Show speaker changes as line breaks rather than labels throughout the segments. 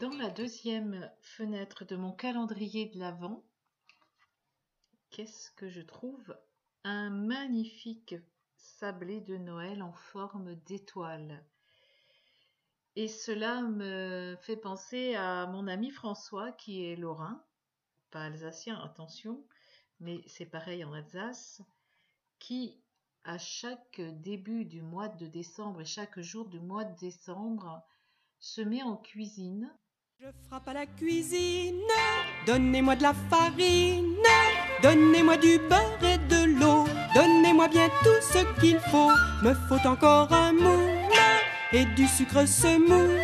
Dans la deuxième fenêtre de mon calendrier de l'Avent, qu'est-ce que je trouve? Un magnifique sablé de Noël en forme d'étoile. Et cela me fait penser à mon ami François qui est lorrain, pas alsacien, attention, mais c'est pareil en Alsace, qui à chaque début du mois de décembre et chaque jour du mois de décembre se met en cuisine.
Je frappe à la cuisine, donnez-moi de la farine, donnez-moi du beurre et de l'eau, donnez-moi bien tout ce qu'il faut, me faut encore un moule et du sucre semoule,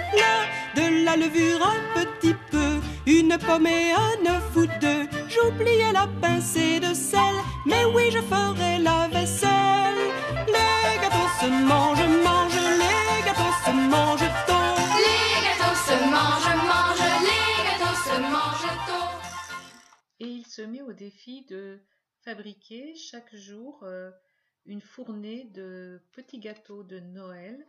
de la levure un petit peu, une pomme et un œuf ou deux, j'oubliais la pincée de sel, mais oui je ferai la vaisselle. Les gâteaux se mangent, mangent, les gâteaux se mangent tôt.
Les gâteaux se mangent, mangent, les gâteaux se mangent tôt.
Et il se met au défi de fabriquer chaque jour euh, une fournée de petits gâteaux de Noël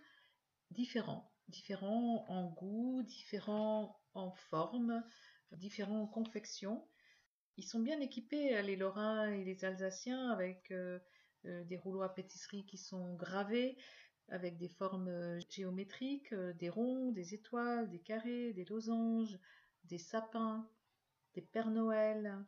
différents, différents en goût, différents en forme, différents en confection. Ils sont bien équipés, les Lorrains et les Alsaciens, avec euh, euh, des rouleaux à pâtisserie qui sont gravés, avec des formes euh, géométriques, des ronds, des étoiles, des carrés, des losanges, des sapins, des Pères Noël,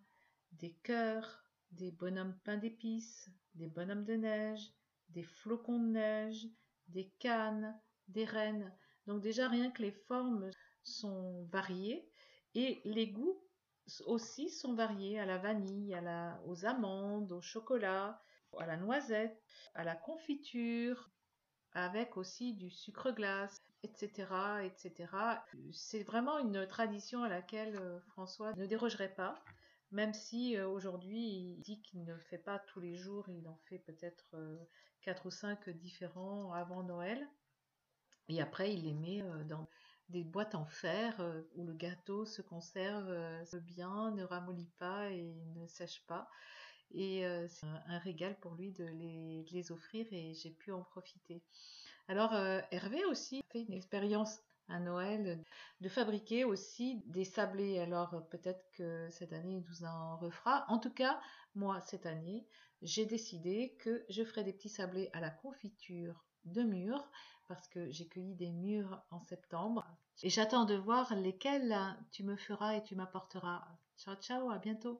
des cœurs, des bonhommes peints d'épices, des bonhommes de neige, des flocons de neige, des cannes, des rennes. Donc déjà rien que les formes sont variées et les goûts aussi sont variés à la vanille, à la, aux amandes, au chocolat, à la noisette, à la confiture, avec aussi du sucre glace, etc., etc. C'est vraiment une tradition à laquelle euh, François ne dérogerait pas, même si euh, aujourd'hui il dit qu'il ne fait pas tous les jours, il en fait peut-être euh, quatre ou cinq différents avant Noël. Et après, il les met dans des boîtes en fer où le gâteau se conserve bien, ne ramollit pas et ne sèche pas. Et c'est un, régal pour lui de les, de les offrir et j'ai pu en profiter. Alors Hervé aussi fait une expérience à Noël de fabriquer aussi des sablés. Alors peut-être que cette année il nous en refera. En tout cas, moi cette année, j'ai décidé que je ferai des petits sablés à la confiture de mûres parce que j'ai cueilli des mûres en septembre et j'attends de voir lesquels tu me feras et tu m'apporteras. Ciao ciao, à bientôt.